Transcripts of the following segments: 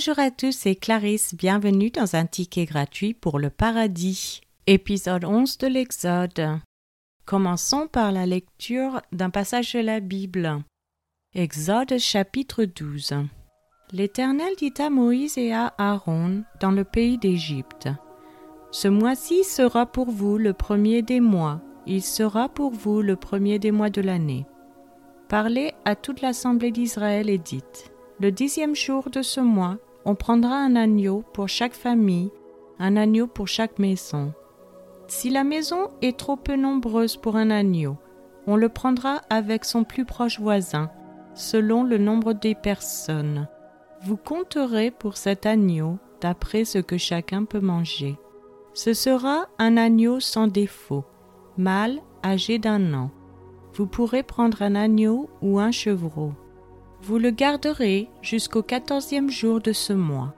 Bonjour à tous, c'est Clarisse. Bienvenue dans un ticket gratuit pour le paradis. Épisode 11 de l'Exode. Commençons par la lecture d'un passage de la Bible. Exode chapitre 12. L'Éternel dit à Moïse et à Aaron dans le pays d'Égypte. Ce mois-ci sera pour vous le premier des mois, il sera pour vous le premier des mois de l'année. Parlez à toute l'assemblée d'Israël et dites le dixième jour de ce mois, on prendra un agneau pour chaque famille, un agneau pour chaque maison. Si la maison est trop peu nombreuse pour un agneau, on le prendra avec son plus proche voisin, selon le nombre des personnes. Vous compterez pour cet agneau d'après ce que chacun peut manger. Ce sera un agneau sans défaut, mâle âgé d'un an. Vous pourrez prendre un agneau ou un chevreau. Vous le garderez jusqu'au quatorzième jour de ce mois,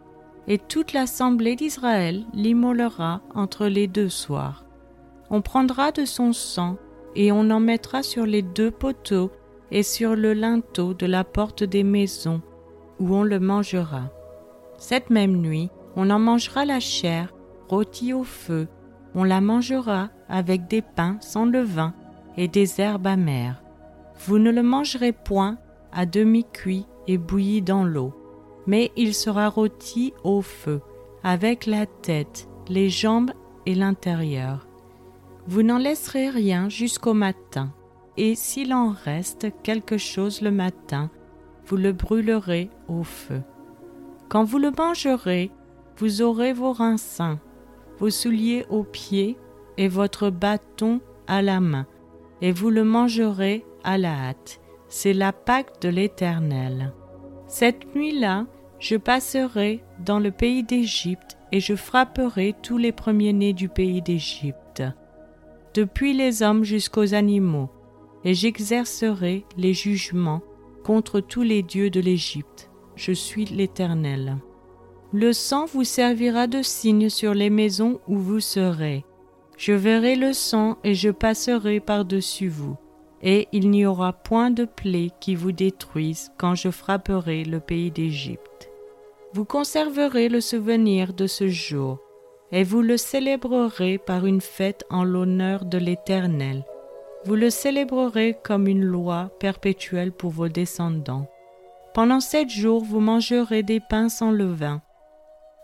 et toute l'assemblée d'Israël l'immolera entre les deux soirs. On prendra de son sang, et on en mettra sur les deux poteaux et sur le linteau de la porte des maisons, où on le mangera. Cette même nuit, on en mangera la chair, rôtie au feu, on la mangera avec des pains sans levain et des herbes amères. Vous ne le mangerez point à demi cuit et bouilli dans l'eau, mais il sera rôti au feu, avec la tête, les jambes et l'intérieur. Vous n'en laisserez rien jusqu'au matin, et s'il en reste quelque chose le matin, vous le brûlerez au feu. Quand vous le mangerez, vous aurez vos reins sains, vos souliers aux pieds et votre bâton à la main, et vous le mangerez à la hâte c'est la Pâque de l'Éternel. Cette nuit-là, je passerai dans le pays d'Égypte et je frapperai tous les premiers-nés du pays d'Égypte, depuis les hommes jusqu'aux animaux, et j'exercerai les jugements contre tous les dieux de l'Égypte. Je suis l'Éternel. Le sang vous servira de signe sur les maisons où vous serez. Je verrai le sang et je passerai par-dessus vous et il n'y aura point de plaie qui vous détruise quand je frapperai le pays d'Égypte. Vous conserverez le souvenir de ce jour, et vous le célébrerez par une fête en l'honneur de l'Éternel. Vous le célébrerez comme une loi perpétuelle pour vos descendants. Pendant sept jours vous mangerez des pains sans levain.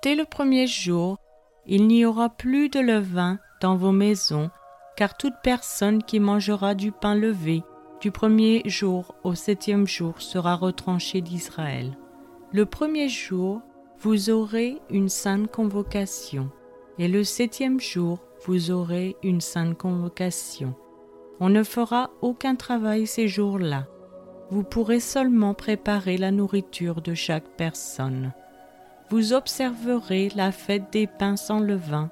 Dès le premier jour, il n'y aura plus de levain dans vos maisons, car toute personne qui mangera du pain levé du premier jour au septième jour sera retranchée d'Israël. Le premier jour, vous aurez une sainte convocation, et le septième jour, vous aurez une sainte convocation. On ne fera aucun travail ces jours-là. Vous pourrez seulement préparer la nourriture de chaque personne. Vous observerez la fête des pains sans levain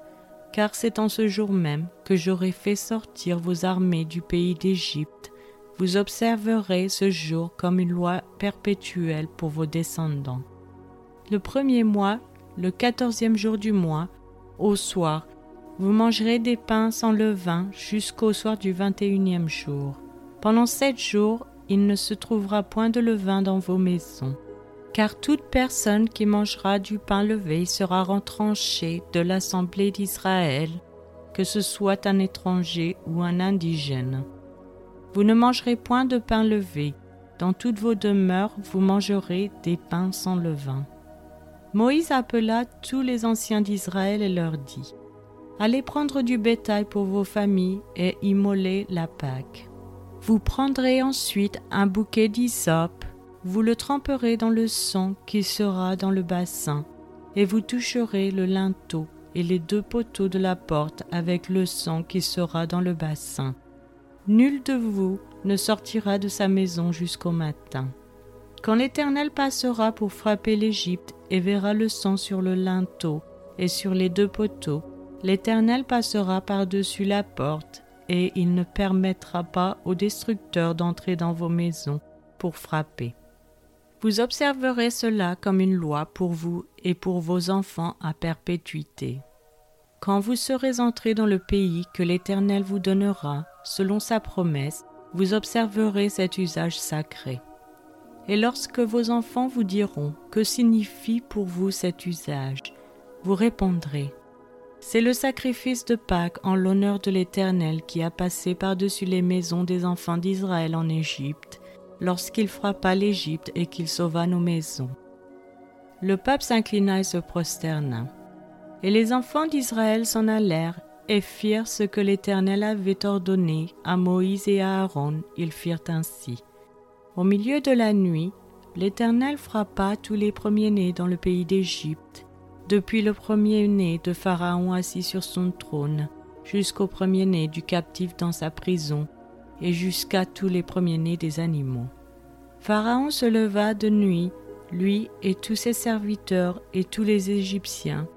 car c'est en ce jour même que j'aurai fait sortir vos armées du pays d'Égypte. Vous observerez ce jour comme une loi perpétuelle pour vos descendants. Le premier mois, le quatorzième jour du mois, au soir, vous mangerez des pains sans levain jusqu'au soir du vingt et unième jour. Pendant sept jours, il ne se trouvera point de levain dans vos maisons car toute personne qui mangera du pain levé sera retranchée de l'assemblée d'Israël, que ce soit un étranger ou un indigène. Vous ne mangerez point de pain levé, dans toutes vos demeures vous mangerez des pains sans levain. Moïse appela tous les anciens d'Israël et leur dit, Allez prendre du bétail pour vos familles et immoler la Pâque. Vous prendrez ensuite un bouquet d'hysope vous le tremperez dans le sang qui sera dans le bassin, et vous toucherez le linteau et les deux poteaux de la porte avec le sang qui sera dans le bassin. Nul de vous ne sortira de sa maison jusqu'au matin. Quand l'Éternel passera pour frapper l'Égypte et verra le sang sur le linteau et sur les deux poteaux, l'Éternel passera par-dessus la porte, et il ne permettra pas au destructeur d'entrer dans vos maisons pour frapper. Vous observerez cela comme une loi pour vous et pour vos enfants à perpétuité. Quand vous serez entrés dans le pays que l'Éternel vous donnera, selon sa promesse, vous observerez cet usage sacré. Et lorsque vos enfants vous diront Que signifie pour vous cet usage? vous répondrez C'est le sacrifice de Pâques en l'honneur de l'Éternel qui a passé par-dessus les maisons des enfants d'Israël en Égypte, lorsqu'il frappa l'Égypte et qu'il sauva nos maisons. Le peuple s'inclina et se prosterna. Et les enfants d'Israël s'en allèrent et firent ce que l'Éternel avait ordonné à Moïse et à Aaron, ils firent ainsi. Au milieu de la nuit, l'Éternel frappa tous les premiers-nés dans le pays d'Égypte, depuis le premier-né de Pharaon assis sur son trône, jusqu'au premier-né du captif dans sa prison, et jusqu'à tous les premiers-nés des animaux. Pharaon se leva de nuit, lui et tous ses serviteurs et tous les Égyptiens,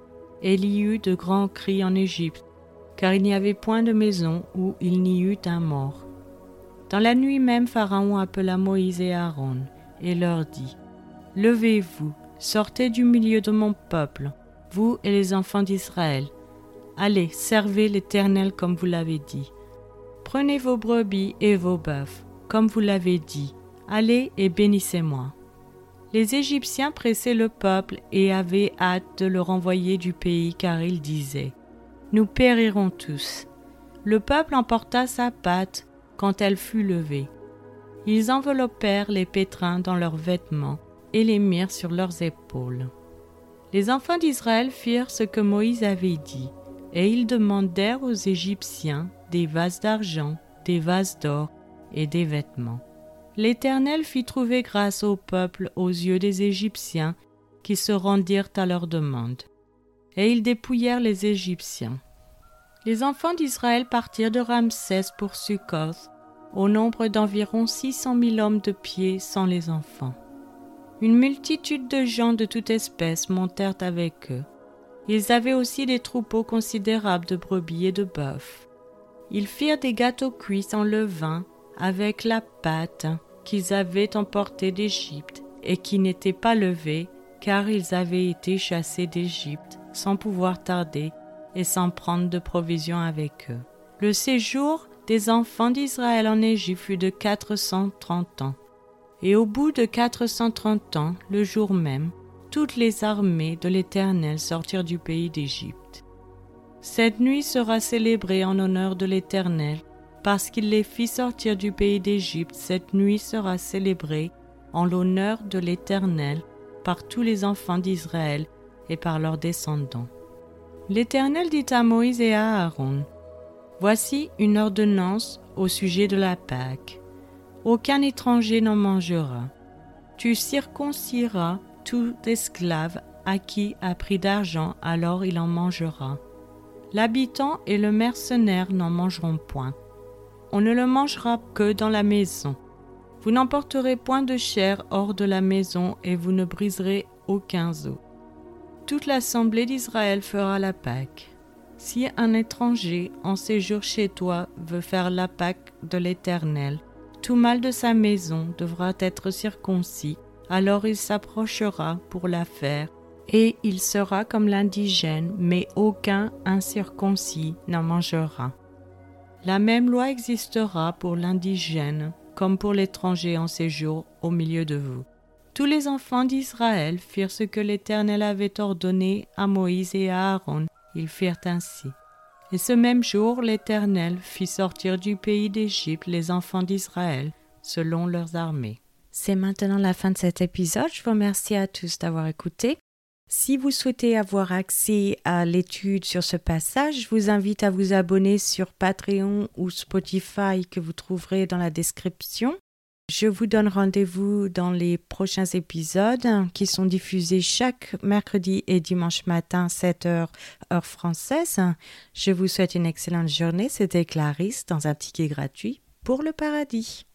et il y eut de grands cris en Égypte, car il n'y avait point de maison où il n'y eût un mort. Dans la nuit même, Pharaon appela Moïse et Aaron, et leur dit, Levez-vous, sortez du milieu de mon peuple, vous et les enfants d'Israël. Allez, servez l'Éternel comme vous l'avez dit. Prenez vos brebis et vos bœufs, comme vous l'avez dit. Allez et bénissez-moi. Les Égyptiens pressaient le peuple et avaient hâte de le renvoyer du pays car ils disaient Nous périrons tous. Le peuple emporta sa pâte quand elle fut levée. Ils enveloppèrent les pétrins dans leurs vêtements et les mirent sur leurs épaules. Les enfants d'Israël firent ce que Moïse avait dit, et ils demandèrent aux Égyptiens des vases d'argent, des vases d'or et des vêtements. L'Éternel fit trouver grâce au peuple aux yeux des Égyptiens qui se rendirent à leur demande. Et ils dépouillèrent les Égyptiens. Les enfants d'Israël partirent de Ramsès pour Succoth, au nombre d'environ six cent mille hommes de pied sans les enfants. Une multitude de gens de toute espèce montèrent avec eux. Ils avaient aussi des troupeaux considérables de brebis et de bœufs. Ils firent des gâteaux cuits en levain avec la pâte qu'ils avaient emportée d'Égypte et qui n'étaient pas levés, car ils avaient été chassés d'Égypte sans pouvoir tarder et sans prendre de provisions avec eux. Le séjour des enfants d'Israël en Égypte fut de quatre cent trente ans. Et au bout de quatre cent trente ans, le jour même, toutes les armées de l'Éternel sortirent du pays d'Égypte. Cette nuit sera célébrée en honneur de l'Éternel parce qu'il les fit sortir du pays d'Égypte, cette nuit sera célébrée en l'honneur de l'Éternel par tous les enfants d'Israël et par leurs descendants. L'Éternel dit à Moïse et à Aaron, Voici une ordonnance au sujet de la Pâque. Aucun étranger n'en mangera. Tu circonciras tout esclave acquis à prix d'argent, alors il en mangera. L'habitant et le mercenaire n'en mangeront point on ne le mangera que dans la maison. Vous n'emporterez point de chair hors de la maison et vous ne briserez aucun os. Toute l'assemblée d'Israël fera la Pâque. Si un étranger en séjour chez toi veut faire la Pâque de l'Éternel, tout mal de sa maison devra être circoncis, alors il s'approchera pour la faire, et il sera comme l'indigène, mais aucun incirconcis n'en mangera. La même loi existera pour l'indigène comme pour l'étranger en séjour au milieu de vous. Tous les enfants d'Israël firent ce que l'Éternel avait ordonné à Moïse et à Aaron. Ils firent ainsi. Et ce même jour, l'Éternel fit sortir du pays d'Égypte les enfants d'Israël selon leurs armées. C'est maintenant la fin de cet épisode. Je vous remercie à tous d'avoir écouté. Si vous souhaitez avoir accès à l'étude sur ce passage, je vous invite à vous abonner sur Patreon ou Spotify que vous trouverez dans la description. Je vous donne rendez-vous dans les prochains épisodes qui sont diffusés chaque mercredi et dimanche matin 7 h heure française. Je vous souhaite une excellente journée. C'était Clarisse dans un ticket gratuit pour le paradis.